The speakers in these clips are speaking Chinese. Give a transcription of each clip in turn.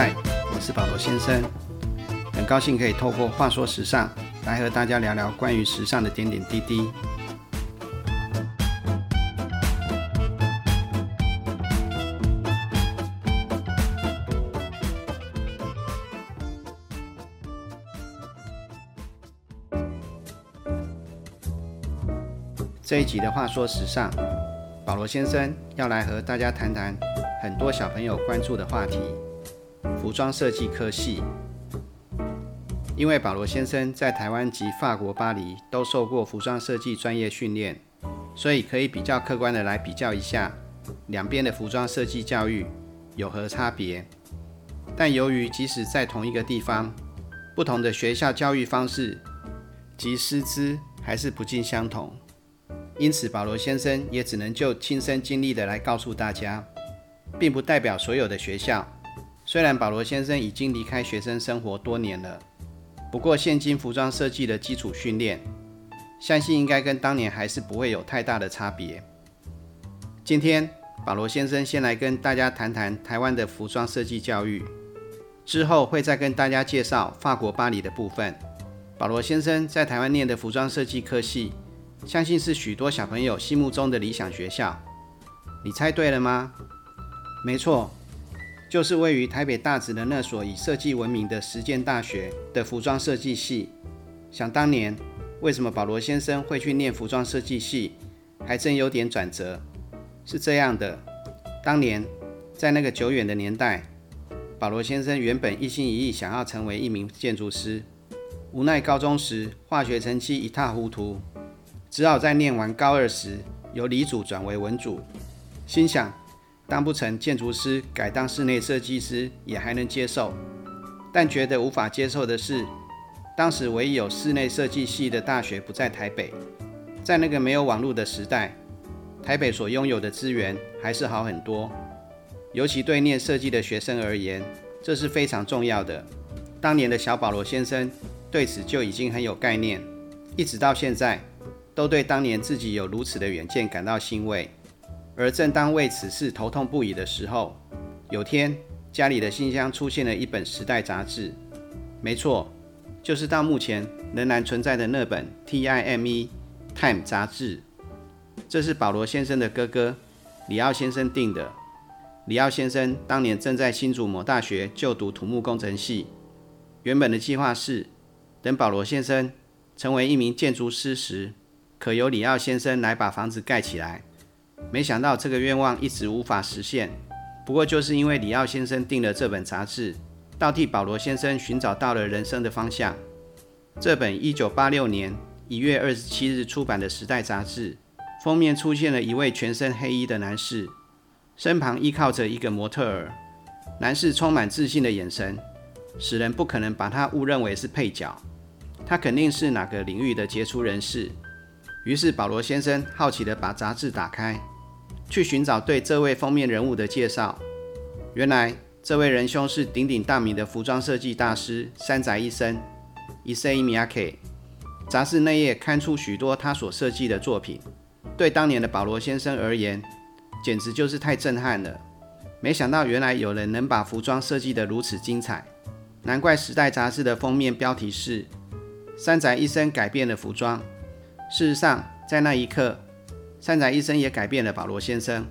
嗨，我是保罗先生，很高兴可以透过《话说时尚》来和大家聊聊关于时尚的点点滴滴。这一集的《话说时尚》，保罗先生要来和大家谈谈很多小朋友关注的话题。服装设计科系，因为保罗先生在台湾及法国巴黎都受过服装设计专业训练，所以可以比较客观的来比较一下两边的服装设计教育有何差别。但由于即使在同一个地方，不同的学校教育方式及师资还是不尽相同，因此保罗先生也只能就亲身经历的来告诉大家，并不代表所有的学校。虽然保罗先生已经离开学生生活多年了，不过现今服装设计的基础训练，相信应该跟当年还是不会有太大的差别。今天保罗先生先来跟大家谈谈台湾的服装设计教育，之后会再跟大家介绍法国巴黎的部分。保罗先生在台湾念的服装设计科系，相信是许多小朋友心目中的理想学校。你猜对了吗？没错。就是位于台北大直的那所以设计闻名的实践大学的服装设计系。想当年，为什么保罗先生会去念服装设计系，还真有点转折。是这样的，当年在那个久远的年代，保罗先生原本一心一意想要成为一名建筑师，无奈高中时化学成绩一塌糊涂，只好在念完高二时由理组转为文组，心想。当不成建筑师，改当室内设计师也还能接受，但觉得无法接受的是，当时唯一有室内设计系的大学不在台北。在那个没有网络的时代，台北所拥有的资源还是好很多，尤其对念设计的学生而言，这是非常重要的。当年的小保罗先生对此就已经很有概念，一直到现在，都对当年自己有如此的远见感到欣慰。而正当为此事头痛不已的时候，有天家里的信箱出现了一本《时代》杂志。没错，就是到目前仍然存在的那本《T I M E》《Time》杂志。这是保罗先生的哥哥里奥先生订的。里奥先生当年正在新竹某大学就读土木工程系，原本的计划是，等保罗先生成为一名建筑师时，可由里奥先生来把房子盖起来。没想到这个愿望一直无法实现。不过就是因为里奥先生订了这本杂志，倒替保罗先生寻找到了人生的方向。这本1986年1月27日出版的《时代》杂志，封面出现了一位全身黑衣的男士，身旁依靠着一个模特儿。男士充满自信的眼神，使人不可能把他误认为是配角。他肯定是哪个领域的杰出人士。于是保罗先生好奇地把杂志打开，去寻找对这位封面人物的介绍。原来这位仁兄是鼎鼎大名的服装设计大师山宅一生 （Issey Miyake）。杂志内页刊出许多他所设计的作品，对当年的保罗先生而言，简直就是太震撼了。没想到原来有人能把服装设计得如此精彩，难怪《时代》杂志的封面标题是“山宅一生改变了服装”。事实上，在那一刻，山宅医生也改变了保罗先生。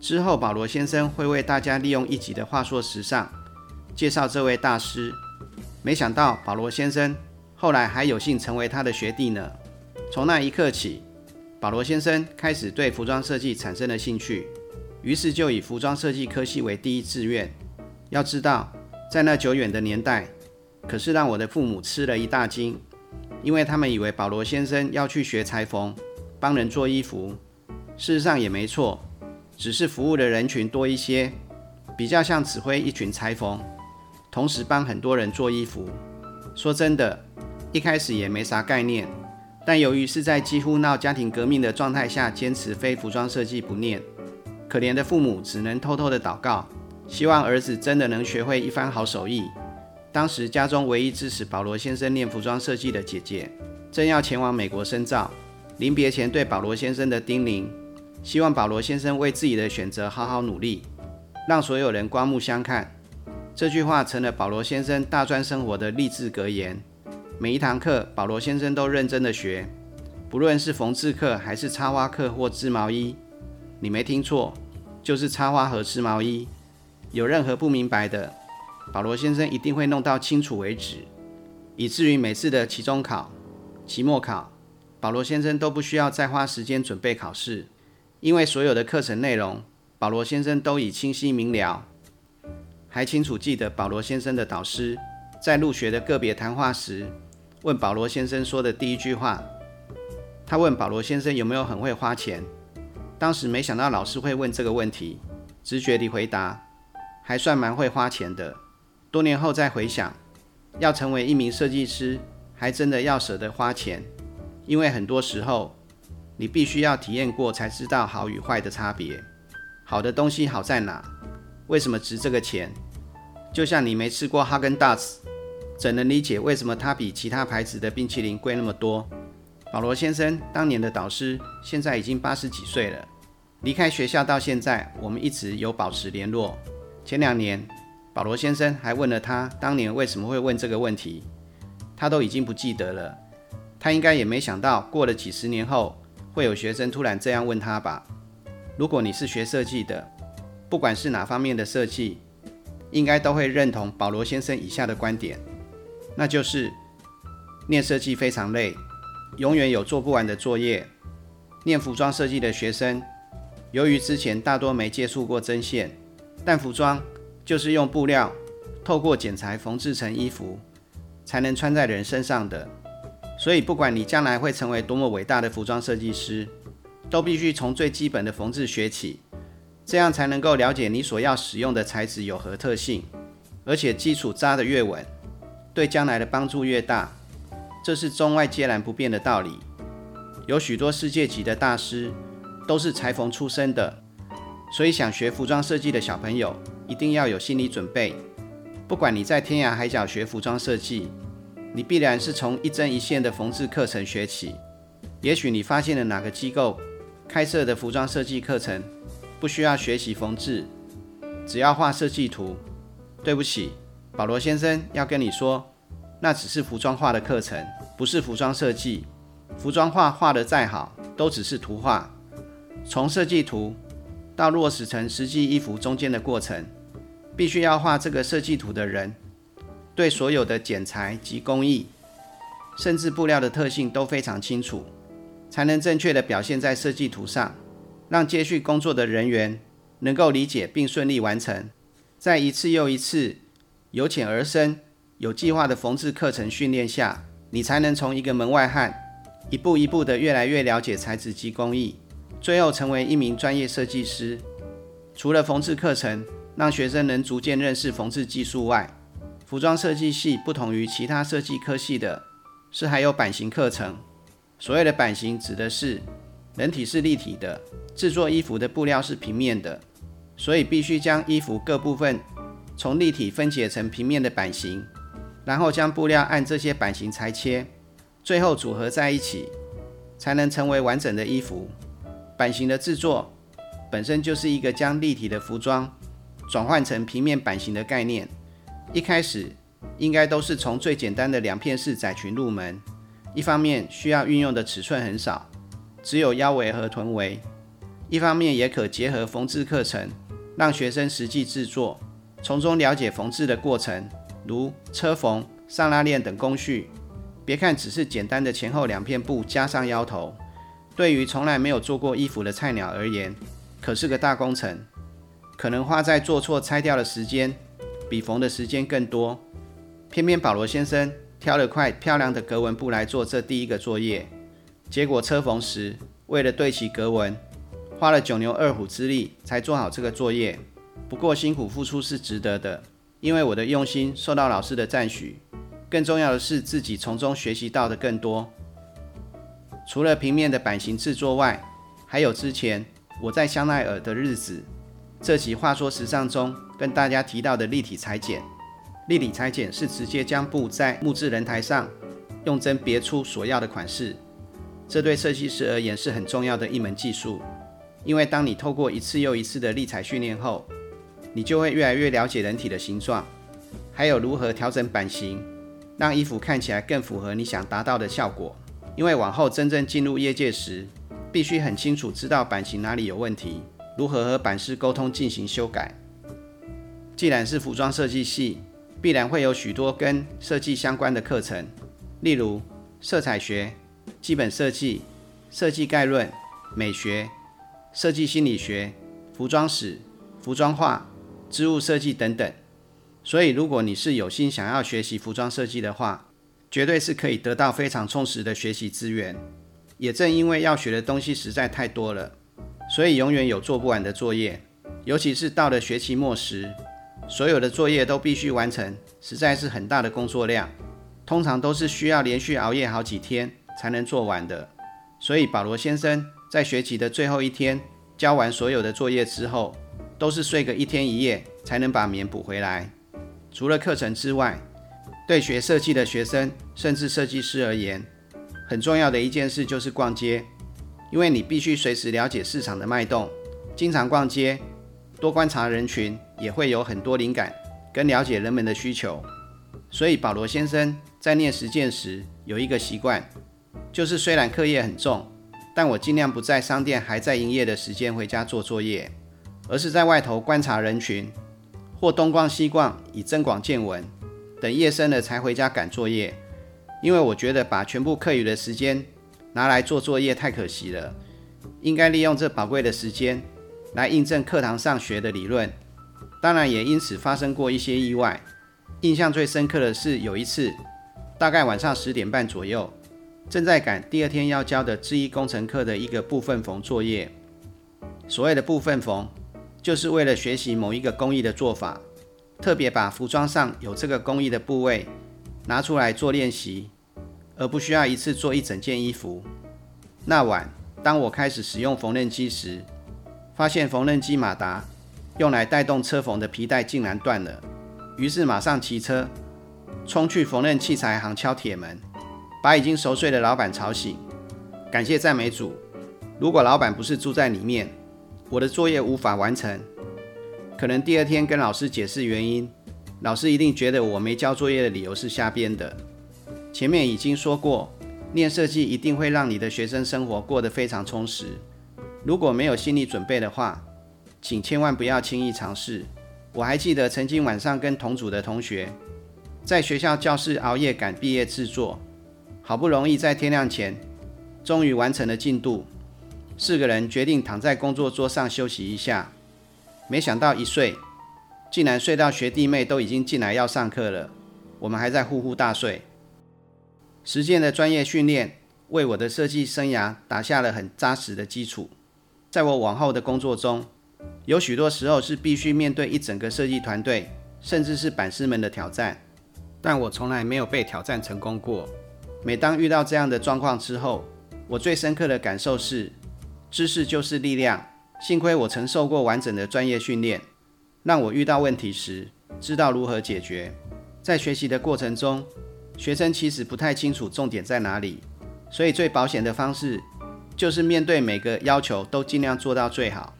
之后，保罗先生会为大家利用一集的话说时尚，介绍这位大师。没想到，保罗先生后来还有幸成为他的学弟呢。从那一刻起，保罗先生开始对服装设计产生了兴趣，于是就以服装设计科系为第一志愿。要知道，在那久远的年代，可是让我的父母吃了一大惊。因为他们以为保罗先生要去学裁缝，帮人做衣服。事实上也没错，只是服务的人群多一些，比较像指挥一群裁缝，同时帮很多人做衣服。说真的，一开始也没啥概念。但由于是在几乎闹家庭革命的状态下，坚持非服装设计不念，可怜的父母只能偷偷的祷告，希望儿子真的能学会一番好手艺。当时家中唯一支持保罗先生练服装设计的姐姐，正要前往美国深造，临别前对保罗先生的叮咛，希望保罗先生为自己的选择好好努力，让所有人刮目相看。这句话成了保罗先生大专生活的励志格言。每一堂课，保罗先生都认真的学，不论是缝制课还是插花课或织毛衣，你没听错，就是插花和织毛衣。有任何不明白的，保罗先生一定会弄到清楚为止，以至于每次的期中考、期末考，保罗先生都不需要再花时间准备考试，因为所有的课程内容，保罗先生都已清晰明了。还清楚记得保罗先生的导师在入学的个别谈话时，问保罗先生说的第一句话。他问保罗先生有没有很会花钱。当时没想到老师会问这个问题，直觉地回答，还算蛮会花钱的。多年后再回想，要成为一名设计师，还真的要舍得花钱，因为很多时候你必须要体验过才知道好与坏的差别。好的东西好在哪？为什么值这个钱？就像你没吃过哈根达斯，怎能理解为什么它比其他牌子的冰淇淋贵那么多？保罗先生当年的导师现在已经八十几岁了，离开学校到现在，我们一直有保持联络。前两年，保罗先生还问了他当年为什么会问这个问题，他都已经不记得了。他应该也没想到，过了几十年后，会有学生突然这样问他吧？如果你是学设计的，不管是哪方面的设计，应该都会认同保罗先生以下的观点，那就是念设计非常累，永远有做不完的作业。念服装设计的学生，由于之前大多没接触过针线，但服装就是用布料透过剪裁缝制成衣服，才能穿在人身上的。所以，不管你将来会成为多么伟大的服装设计师，都必须从最基本的缝制学起。这样才能够了解你所要使用的材质有何特性，而且基础扎得越稳，对将来的帮助越大。这是中外皆然不变的道理。有许多世界级的大师都是裁缝出身的，所以想学服装设计的小朋友一定要有心理准备。不管你在天涯海角学服装设计，你必然是从一针一线的缝制课程学起。也许你发现了哪个机构开设的服装设计课程。不需要学习缝制，只要画设计图。对不起，保罗先生要跟你说，那只是服装画的课程，不是服装设计。服装画画得再好，都只是图画。从设计图到落实成实际衣服中间的过程，必须要画这个设计图的人，对所有的剪裁及工艺，甚至布料的特性都非常清楚，才能正确的表现在设计图上。让接续工作的人员能够理解并顺利完成，在一次又一次由浅而深、有计划的缝制课程训练下，你才能从一个门外汉一步一步的越来越了解材质及工艺，最后成为一名专业设计师。除了缝制课程让学生能逐渐认识缝制技术外，服装设计系不同于其他设计科系的是还有版型课程。所谓的版型指的是人体是立体的。制作衣服的布料是平面的，所以必须将衣服各部分从立体分解成平面的版型，然后将布料按这些版型裁切，最后组合在一起，才能成为完整的衣服。版型的制作本身就是一个将立体的服装转换成平面版型的概念。一开始应该都是从最简单的两片式窄裙入门，一方面需要运用的尺寸很少，只有腰围和臀围。一方面也可结合缝制课程，让学生实际制作，从中了解缝制的过程，如车缝、上拉链等工序。别看只是简单的前后两片布加上腰头，对于从来没有做过衣服的菜鸟而言，可是个大工程，可能花在做错拆掉的时间，比缝的时间更多。偏偏保罗先生挑了块漂亮的格纹布来做这第一个作业，结果车缝时为了对齐格纹。花了九牛二虎之力才做好这个作业，不过辛苦付出是值得的，因为我的用心受到老师的赞许。更重要的是自己从中学习到的更多。除了平面的版型制作外，还有之前我在香奈儿的日子这集话说时尚中跟大家提到的立体裁剪。立体裁剪是直接将布在木质人台上用针别出所要的款式，这对设计师而言是很重要的一门技术。因为当你透过一次又一次的立裁训练后，你就会越来越了解人体的形状，还有如何调整版型，让衣服看起来更符合你想达到的效果。因为往后真正进入业界时，必须很清楚知道版型哪里有问题，如何和版师沟通进行修改。既然是服装设计系，必然会有许多跟设计相关的课程，例如色彩学、基本设计、设计概论、美学、设计心理学、服装史、服装画、织物设计等等。所以，如果你是有心想要学习服装设计的话，绝对是可以得到非常充实的学习资源。也正因为要学的东西实在太多了，所以永远有做不完的作业。尤其是到了学期末时，所有的作业都必须完成，实在是很大的工作量。通常都是需要连续熬夜好几天才能做完的。所以保罗先生在学期的最后一天交完所有的作业之后，都是睡个一天一夜才能把眠补回来。除了课程之外，对学设计的学生，甚至设计师而言，很重要的一件事就是逛街，因为你必须随时了解市场的脉动，经常逛街，多观察人群，也会有很多灵感跟了解人们的需求。所以保罗先生在念实践时有一个习惯，就是虽然课业很重，但我尽量不在商店还在营业的时间回家做作业，而是在外头观察人群，或东逛西逛，以增广见闻。等夜深了才回家赶作业，因为我觉得把全部课余的时间拿来做作业太可惜了，应该利用这宝贵的时间来印证课堂上学的理论。当然也因此发生过一些意外。印象最深刻的是有一次，大概晚上十点半左右，正在赶第二天要交的制衣工程课的一个部分缝作业。所谓的部分缝，就是为了学习某一个工艺的做法。特别把服装上有这个工艺的部位拿出来做练习，而不需要一次做一整件衣服。那晚，当我开始使用缝纫机时，发现缝纫机马达用来带动车缝的皮带竟然断了，于是马上骑车冲去缝纫器材行敲铁门，把已经熟睡的老板吵醒。感谢赞美主，如果老板不是住在里面，我的作业无法完成。可能第二天跟老师解释原因，老师一定觉得我没交作业的理由是瞎编的。前面已经说过，念设计一定会让你的学生生活过得非常充实。如果没有心理准备的话，请千万不要轻易尝试。我还记得曾经晚上跟同组的同学在学校教室熬夜赶毕业制作，好不容易在天亮前终于完成了进度，四个人决定躺在工作桌上休息一下。没想到一睡，竟然睡到学弟妹都已经进来要上课了，我们还在呼呼大睡。实践的专业训练为我的设计生涯打下了很扎实的基础。在我往后的工作中，有许多时候是必须面对一整个设计团队，甚至是版师们的挑战，但我从来没有被挑战成功过。每当遇到这样的状况之后，我最深刻的感受是：知识就是力量。幸亏我曾受过完整的专业训练，让我遇到问题时知道如何解决。在学习的过程中，学生其实不太清楚重点在哪里，所以最保险的方式就是面对每个要求都尽量做到最好。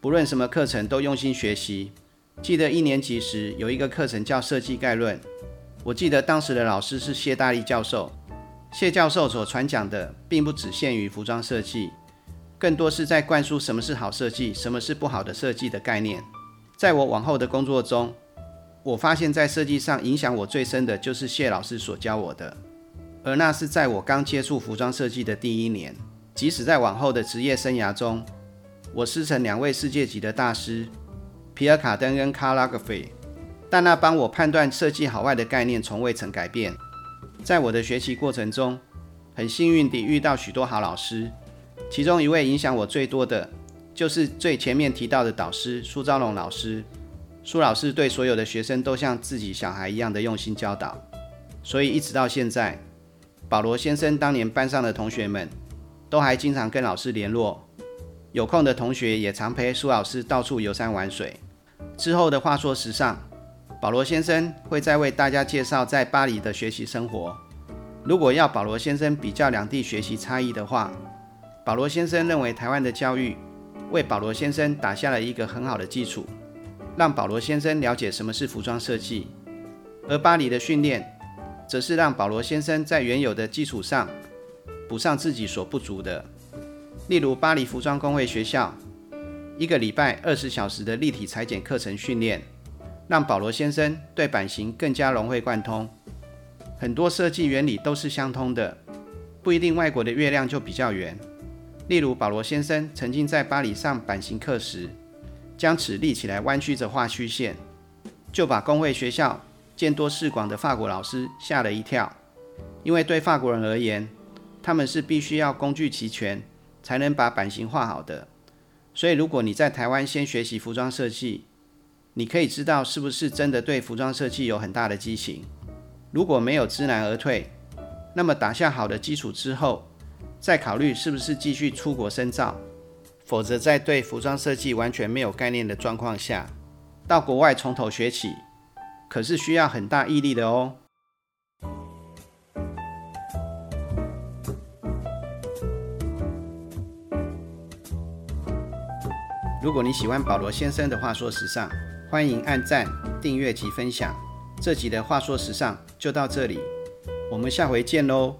不论什么课程都用心学习。记得一年级时有一个课程叫设计概论，我记得当时的老师是谢大力教授。谢教授所传讲的并不只限于服装设计。更多是在灌输什么是好设计，什么是不好的设计的概念。在我往后的工作中，我发现，在设计上影响我最深的就是谢老师所教我的，而那是在我刚接触服装设计的第一年。即使在往后的职业生涯中，我师承两位世界级的大师皮尔卡登跟卡拉格菲，但那帮我判断设计好坏的概念从未曾改变。在我的学习过程中，很幸运地遇到许多好老师。其中一位影响我最多的，就是最前面提到的导师苏昭龙老师。苏老师对所有的学生都像自己小孩一样的用心教导，所以一直到现在，保罗先生当年班上的同学们都还经常跟老师联络。有空的同学也常陪苏老师到处游山玩水。之后的话说时尚，保罗先生会再为大家介绍在巴黎的学习生活。如果要保罗先生比较两地学习差异的话，保罗先生认为，台湾的教育为保罗先生打下了一个很好的基础，让保罗先生了解什么是服装设计。而巴黎的训练，则是让保罗先生在原有的基础上补上自己所不足的。例如，巴黎服装工会学校一个礼拜二十小时的立体裁剪课程训练，让保罗先生对版型更加融会贯通。很多设计原理都是相通的，不一定外国的月亮就比较圆。例如，保罗先生曾经在巴黎上版型课时，将尺立起来弯曲着画虚线，就把工会学校见多识广的法国老师吓了一跳。因为对法国人而言，他们是必须要工具齐全才能把版型画好的。所以，如果你在台湾先学习服装设计，你可以知道是不是真的对服装设计有很大的激情。如果没有知难而退，那么打下好的基础之后，再考虑是不是继续出国深造。否则，在对服装设计完全没有概念的状况下，到国外从头学起，可是需要很大毅力的哦。如果你喜欢保罗先生的话说时尚，欢迎按赞、订阅及分享。这集的话说时尚就到这里，我们下回见喽。